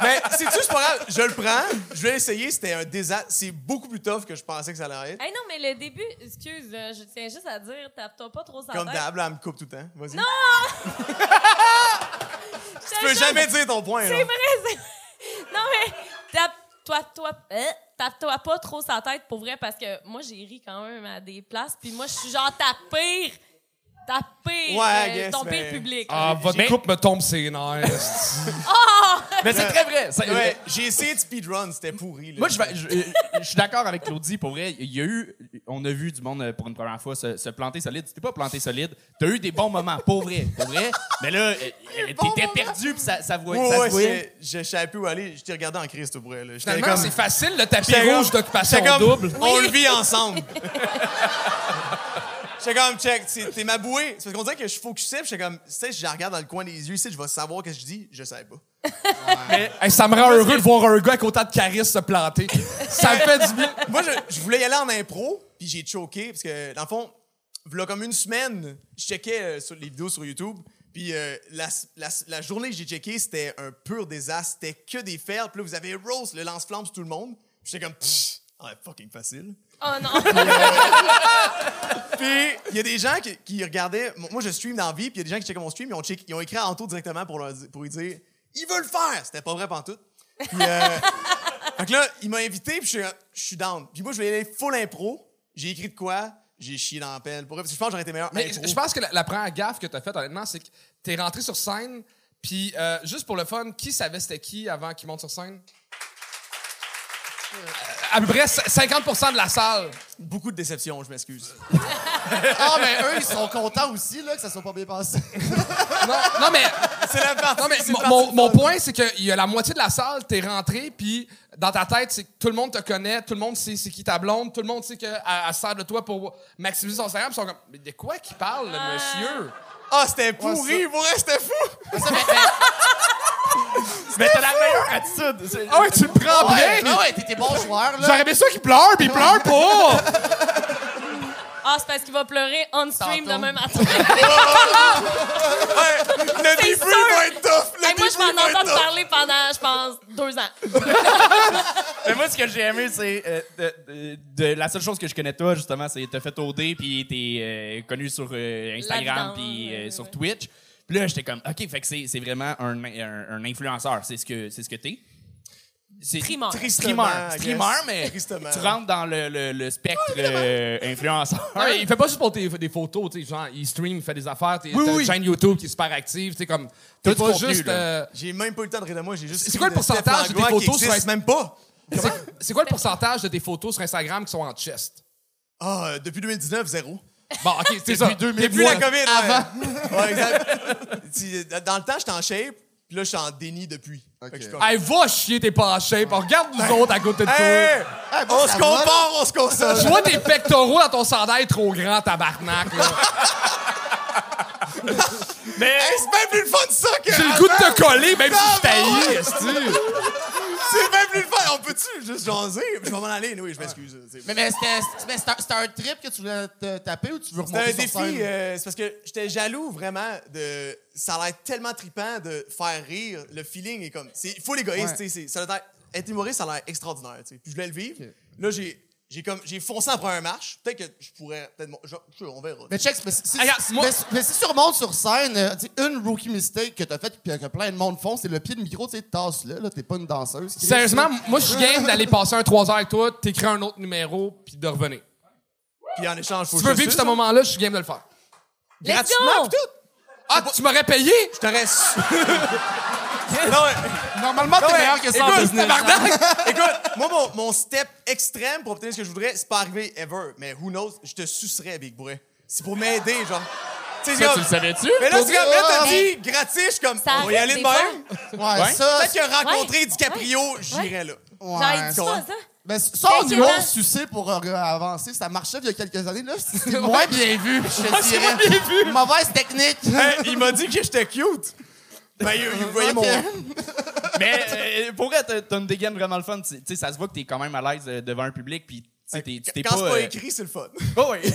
Mais sais-tu, c'est pas grave. Je le prends. Je vais essayer. C'était un désastre. C'est beaucoup plus tough que je pensais que ça allait être. Hey, non, mais le début, excuse, euh, je tiens juste à dire, tape-toi pas trop sa Comme tête. d'hab, là, elle me coupe tout le temps. Vas-y. Non! Tu peux jamais dire ton point. C'est vrai, c'est... Non, mais tape-toi, toi, euh, tape-toi pas trop sa tête, pour vrai, parce que moi, j'ai ri quand même à des places, puis moi, je suis genre ta pire, ta pire, Ouais, euh, guess, ton mais- pire public. Ah, votre couple me tombe ses nerfs. Mais c'est très vrai. Ouais, j'ai essayé de speedrun, c'était pourri. là. Moi, je, vais- je- euh, je suis d'accord avec Claudie. Pour vrai, il y a eu, on a vu du monde euh, pour une première fois se, se planter solide. C'était pas planté solide. T'as eu des bons moments, pour vrai, pour vrai. Mais là, euh, euh, t'étais perdu puis ça, ça, voit- Ouais, ça ouais, se voyait. c'est- je, je savais plus où aller. Je t'ai regardé en crise, tout vrai. Là. J'étais Finalement, comme- c'est facile, le tapis rouge d'occupation double. On le vit ensemble. J'étais comme, check, t'es ma bouée. C'est parce qu'on dirait que je focusais, puis j'étais comme, tu sais, je la regarde dans le coin des yeux ici, je vais savoir ce que je dis. Je savais pas. Hey, ça me rend heureux de voir un gars avec autant de charisme se planter. ça me fait du bien. Moi, je, je voulais y aller en impro, puis j'ai choqué, parce que, dans le fond, voilà comme une semaine, je checkais euh, sur les vidéos sur YouTube, puis euh, la, la- la journée que j'ai checké, c'était un pur désastre. C'était que des fers, puis là, vous avez Rose, le lance-flamme sur tout le monde. J'étais comme, pfff, ah, fucking facile. Oh non! Puis, il y a des gens qui, qui regardaient. Moi, je stream dans la vie, puis il y a des gens qui checkaient mon stream, ils ont, check- ils ont écrit à Anto directement pour, leur pour lui dire Il veut le faire C'était pas vrai pantoute. Puis, euh, fait que là, il m'a invité, puis je suis- je suis down. Puis moi, je voulais aller full impro. J'ai écrit de quoi? J'ai chié dans la pelle. Pour parce que je pense que j'aurais été meilleur. Mais je pense que la, la première gaffe que t'as faite, honnêtement, c'est que t'es rentré sur scène, puis euh, juste pour le fun, qui savait c'était qui avant qu'il monte sur scène? Euh, à peu près 50% de la salle. Beaucoup de déception, je m'excuse. Ah, mais eux, ils sont contents aussi là, que ça soit pas bien passé. Non, non mais, C'est la partie. non, mais mon, mon- point, c'est qu'il y a la moitié de la salle, t'es rentré, puis dans ta tête, c'est que tout le monde te connaît, tout le monde sait c'est qui ta blonde, tout le monde sait qu'elle elle sert de toi pour maximiser son salaire, ils sont comme, mais de quoi qu'il parle, le monsieur? Ah, c'était pourri, pour vrai, c'était fou. Mais t'as la meilleure attitude. Ah ouais, tu le prends Ouais, bien! ah ouais, t'es t'es bon joueur là. J'aurais aimé ça qu'il pleure, puis il pleure pas! Ah, c'est parce qu'il va pleurer on stream Tantôt. demain matin. Ouais, le sûr. va être tough. Le Hey, moi, je vais en va être entendre tough. parler pendant, je pense, deux ans. Mais moi, ce que j'ai aimé, c'est euh, de, de- de- la seule chose que je connais de toi, justement, c'est que t'as fait OD, puis t'es euh, connu sur euh, Instagram, Là-dedans, puis euh, ouais, sur ouais. Twitch. Puis là, j'étais comme, OK, fait que c'est c'est vraiment un, un, un influenceur. C'est ce que c'est ce que t'es. C'est Streamer. Streamer. Mais Tristement. tu rentres dans le, le, le spectre euh, influenceur. Non, mais il fait pas juste pour tes- des photos, tu sais, genre, il stream, il fait des affaires, Oui, t'as oui. une chaîne YouTube qui est super active, tu sais, comme, T'as pas contenu, juste, euh, J'ai même pas eu le temps de rire de moi, j'ai juste. C'est quoi le de pourcentage de tes photos sur même pas. c'est- c'est quoi le pourcentage de tes photos sur Instagram qui sont en chest? Ah, euh, depuis 2019, zéro. Bon, ok, c'est ça. Depuis la COVID, avant. Ouais, exact. Dans le temps, j'étais en shape, puis là, je suis en déni depuis. Comme- Hey, va chier, t'es pas en shape. Regarde nous autres à côté de toi. Hey! Bon, on se compare, on se console. Je vois tes pectoraux dans ton chandail trop grand, tabarnak. là. Hey, c'est bien plus le fun de ça que. J'ai le goût de te coller, même si je Non, esti. C'est bien plus le fun. On peut-tu juste jaser? Je vais m'en aller, oui, je m'excuse. Mais, mais c'était mais c'était un- c'était un trip que tu voulais te taper ou tu veux C'était remonter un sur défi, euh, c'est parce que j'étais jaloux vraiment de. Ça a l'air tellement trippant de faire rire. Le feeling est comme. Il faut tu sais. c'est- Ça doit être. Être humoriste, ça a l'air extraordinaire, tu sais. Puis je voulais le vivre. Là, j'ai. J'ai comme j'ai foncé en première marche. Peut-être que je pourrais peut-être mon- je- je- on verra. Mais check, mais si, si- Regarde, moi- mais, mais si tu remontes sur scène, euh, une rookie mistake que t'as faite puis que plein de monde font, c'est le pied de micro, tu sais, tasse-le, là, t'es pas une danseuse. Sérieusement, moi, je suis game d'aller passer un 3 heures avec toi, t'écris un autre numéro, puis de revenir. Puis en échange, faut Si tu veux je vivre ce moment-là, je suis game de le faire. Let's Gratuitement, go! pis tout. Ah, tu m'aurais payé? Je t'aurais su- non, mais- Normalement, t'es meilleur que ça en écoute, business. Écoute, moi, mon, mon step extrême pour obtenir ce que je voudrais, c'est pas arrivé ever. Mais who knows, je te sucerais, Big Boy. C'est pour m'aider, genre. Tu Ça, tu comme- le savais-tu? Mais là, c'est comme, là, t'as dit gratis, je suis comme, Ça on va y aller de même. fois. Ouais, ça. Peut-être que rencontrer Ouais. DiCaprio, j'irais là. ouais. Genre, dit ça? Mais ça, Mais c'est humour, vrai. sucer pour euh, avancer, ça marchait il y a quelques années. Là, c'est moins bien vu, je te dirais. Mauvaise technique. Hey, il m'a dit que j'étais cute. Ben, voyait Ok. mon. Mais euh, pour vrai, t'as- t'as une dégaine vraiment le fun. Tu sais, ça se voit que t'es quand même à l'aise euh, devant un public, puis tu sais, t'es tu t'es Quand pas. c'est pas euh, écrit, c'est le fun. Oh oui.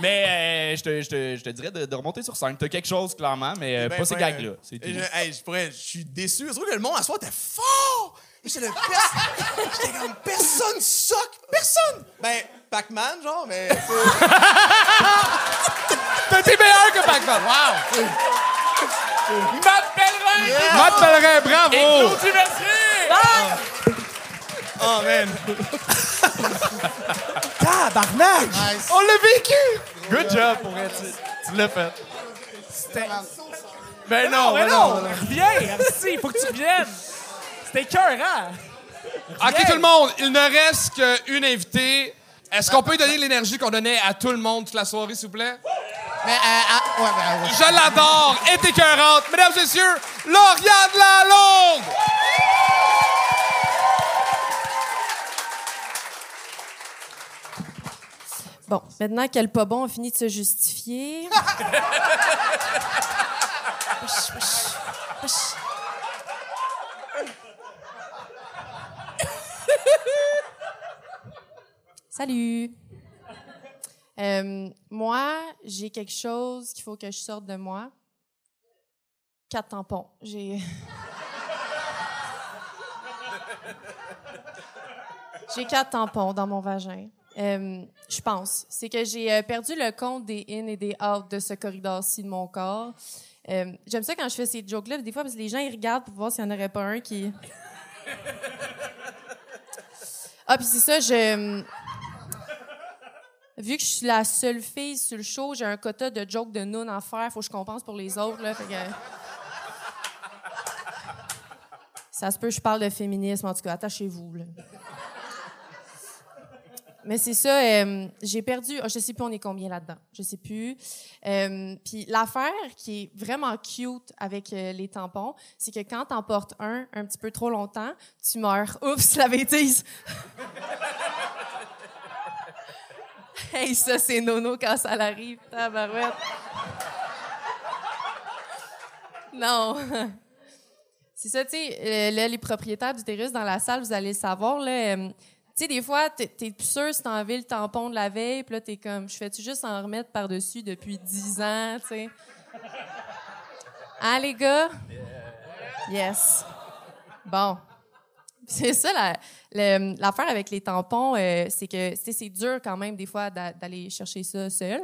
mais euh, je, te, je, te, je te dirais de, de remonter sur scène. T'as quelque chose, clairement, mais euh, Ben, pas ces ben, gags-là. C'est tout. Je, hey, je pourrais, je suis déçu. Je trouve que le monde à soir était fort. J'étais le pers- J'étais comme personne sock, personne. Ben Pac-Man genre, mais T'as été meilleur que Pac-Man. Wow! Matt Pellerin! Matt Pellerin, bravo! oh man. Tabarnak. Nice. On l'a vécu! Good job pour être. Tu, tu l'as fait. Ben non, ben non! Reviens! Si, il faut que tu reviennes! C'était cœur, hein? OK, tout le monde, il ne reste qu'une invitée. Est-ce qu'on peut lui donner l'énergie qu'on donnait à tout le monde toute la soirée, s'il vous plaît? Mais, euh, ah, ouais, ben, ouais. Je l'adore, elle est écœurante. Mesdames et messieurs, Lauriane Lalonde! Bon, maintenant que le pas bon a fini de se justifier. Salut. Euh, moi, j'ai quelque chose qu'il faut que je sorte de moi. Quatre tampons. J'ai. j'ai quatre tampons dans mon vagin. Euh, je pense. C'est que j'ai euh, perdu le compte des in et des out de ce corridor-ci de mon corps. Euh, J'aime ça quand je fais ces jokes-là, des fois, parce que les gens, ils regardent pour voir s'il n'y en aurait pas un qui... Ah, puis c'est ça, je... Vu que je suis la seule fille sur le show, j'ai un quota de jokes de non à faire. Faut que je compense pour les autres, là. Ça se peut, je parle de féminisme, en tout cas. Attachez-vous. Mais c'est ça, euh, j'ai perdu, oh, je sais plus on est combien là-dedans, je sais plus. Euh, Puis l'affaire qui est vraiment cute avec euh, les tampons, c'est que quand t'en portes un un petit peu trop longtemps, tu meurs. Oups, la bêtise. Hey, ça c'est nono quand ça l'arrive, tabarouette. Non. C'est ça, tu sais, euh, là, les propriétaires d'utérus dans la salle, vous allez le savoir, là. euh, tu sais, des fois, t'es plus sûr si t'as enlevé le tampon de la veille, puis là, t'es comme, je fais-tu juste en remettre par-dessus depuis 10 ans, tu sais? Hein, les gars? Yes. Bon. C'est ça, la- l'affaire avec les tampons, euh, c'est que c'est dur quand même des fois d'a- d'aller chercher ça seul.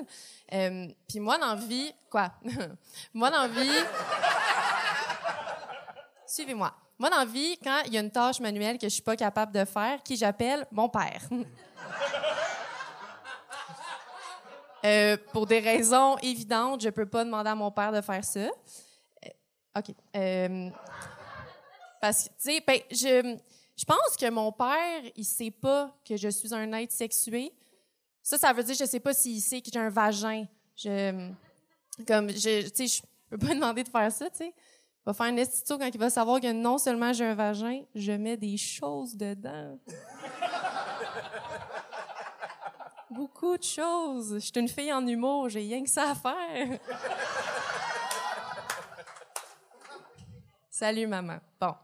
Euh, Puis moi, dans la vie, quoi? moi, dans la vie, suivez-moi. Moi, dans la vie, quand il y a une tâche manuelle que je suis pas capable de faire, qui j'appelle mon père. Euh, pour des raisons évidentes, je peux pas demander à mon père de faire ça. OK. Parce que, tu sais, ben, je, pense que mon père, il sait pas que je suis un être sexué. Ça, ça veut dire, je sais pas s'il sait que j'ai un vagin. Je, comme, tu sais, je peux pas demander de faire ça, tu sais. Va faire un estito quand il va savoir que non seulement j'ai un vagin, je mets des choses dedans. Beaucoup de choses. Je suis une fille en humour, j'ai rien que ça à faire. Salut, maman. Bon.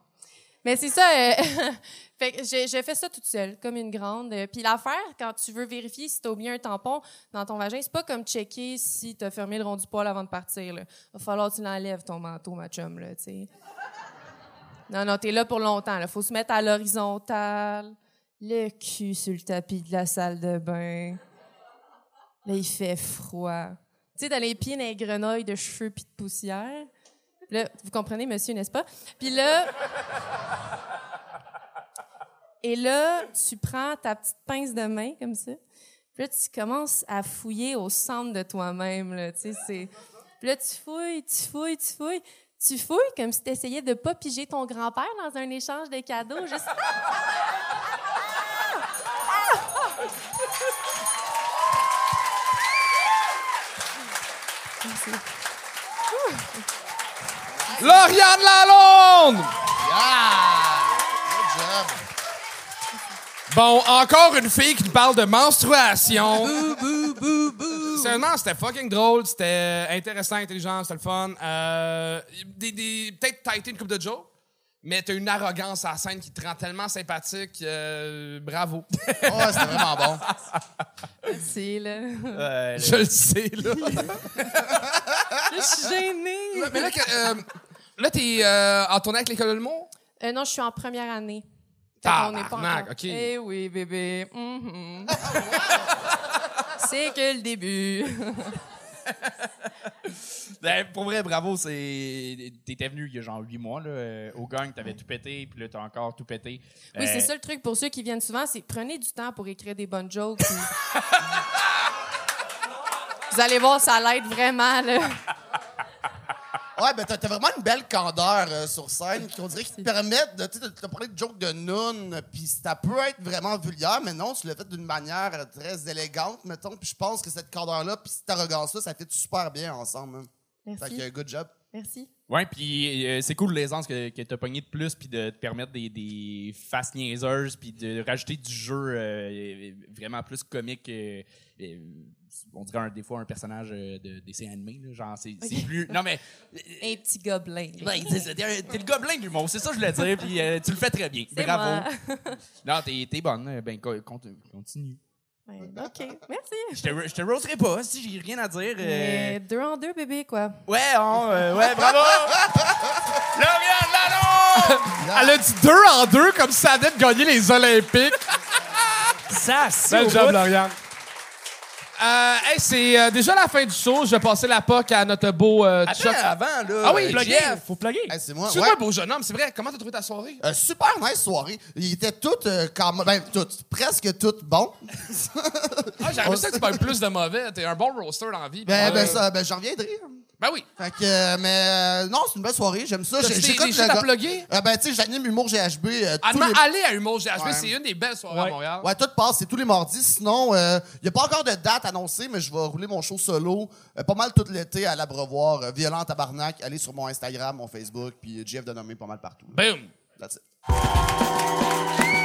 Mais c'est ça. euh, fait que j'ai fait ça toute seule, comme une grande. Euh, Puis l'affaire, quand tu veux vérifier si tu as oublié un tampon dans ton vagin, c'est pas comme checker si tu as fermé le rond du poil avant de partir. Là. Va falloir que tu l'enlèves, ton manteau, ma chum, là. Non, non, t'es là pour longtemps. Il faut se mettre à l'horizontale. Le cul sur le tapis de la salle de bain. Là, il fait froid. Tu sais, dans les pieds dans les grenouilles de cheveux puis de poussière. Là, vous comprenez, monsieur, n'est-ce pas? Puis là... Et là, tu prends ta petite pince de main, comme ça. Puis là, tu commences à fouiller au centre de toi-même, là. Tu sais, c'est... Puis là, tu fouilles, tu fouilles, tu fouilles. Tu fouilles comme si tu essayais de pas piger ton grand-père dans un échange de cadeaux. Juste... Lauriane Lalonde! Good job. Bon, encore une fille qui nous parle de menstruation. Sérieusement, c'était fucking drôle, c'était intéressant, intelligent, c'était le fun. Euh, des, des, Peut-être t'as été une coupe de Joe, mais t'as une arrogance à la scène qui te rend tellement sympathique. euh, bravo. Ouais, c'était vraiment bon. C'est là. Euh, Je le sais, là. Je suis gênée. mais là, que, euh, là t'es euh, en tournée avec l'école de l'humour? Euh, non, je suis en première année. Fait qu'on n'est pas encore- OK. Eh oui, bébé. Mhm. C'est que le début. Ben, pour vrai, bravo, c'est. T'étais venu il y a genre huit mois, là, euh, au gang, t'avais tout pété, puis là, t'as encore tout pété. Oui, Euh, c'est ça le truc pour ceux qui viennent souvent, c'est prenez du temps pour écrire des bonnes jokes. puis- Vous allez voir, ça l'aide vraiment, là. Ouais, ben t'as vraiment une belle candeur euh, sur scène qui, on dirait, qui te permettent de, tu te parler de jokes de noun, puis ça peut être vraiment vulgaire, mais non, tu l'as fait d'une manière euh, très élégante, mettons, puis je pense que cette candeur-là, puis cette arrogance-là, ça fait super bien ensemble. hein. Fait Merci. que, good job. Merci. Ouais, puis euh, c'est cool l'aisance que, que t'as pogné de plus, puis de te permettre des, des faces niaiseuses, puis de rajouter du jeu euh, vraiment plus comique. Euh, euh, on dirait un- des fois un personnage euh, de dessin animé, là, genre c'est c'est Ok. plus. Non mais. Un petit gobelin. ça, t'es le gobelin du mot, c'est ça que je voulais dire, puis euh, tu le fais très bien. C'est Bravo. moi. Non, t'es t'es bonne, euh, ben co- con- continue. OK, merci. Je te, je te roasterai pas, si j'ai rien à dire. euh, Mais deux en deux, bébé, quoi. Ouais, on, euh, ouais, bravo! Lauriane Lalonde! Elle a dit deux en deux comme si ça allait de gagner les Olympiques. Ça, c'est Bel job. Lauriane. Euh, hey, c'est euh, déjà la fin du show. Je vais passer la POC à notre beau euh, Attends, Chuck. avant, là. Ah oui, euh, Plugger, Jeff, faut plugger. Hey, c'est moi. Tu ouais. vois, beau jeune homme, c'est vrai. Comment t'as trouvé ta soirée? Euh, super nice soirée. Ils étaient toutes, euh, quand même, ben, toutes, presque toutes bons. Ah, j'aimerais ça que tu parles plus de mauvais. T'es un bon roaster dans la vie. Ben, ben, ça, ben, j'en reviendrai. Ben oui. Fait que, euh, mais euh, non, c'est une belle soirée, j'aime ça. J'ai- J'écoute le gars- plugger? Euh, ben, tu sais, j'anime Humour GHB. euh, tous les- allez à Humour GHB, Ouais. c'est une des belles soirées à Ouais. Montréal. Ouais, tout passe, c'est tous les mardis. Sinon, il n'y a pas encore de date annoncée, mais je vais rouler mon show solo euh, pas mal tout l'été à l'Abreuvoir. Euh, Violent Tabarnak. Allez sur mon Instagram, mon Facebook, puis Jeff de nommer pas mal partout. Boom. That's it.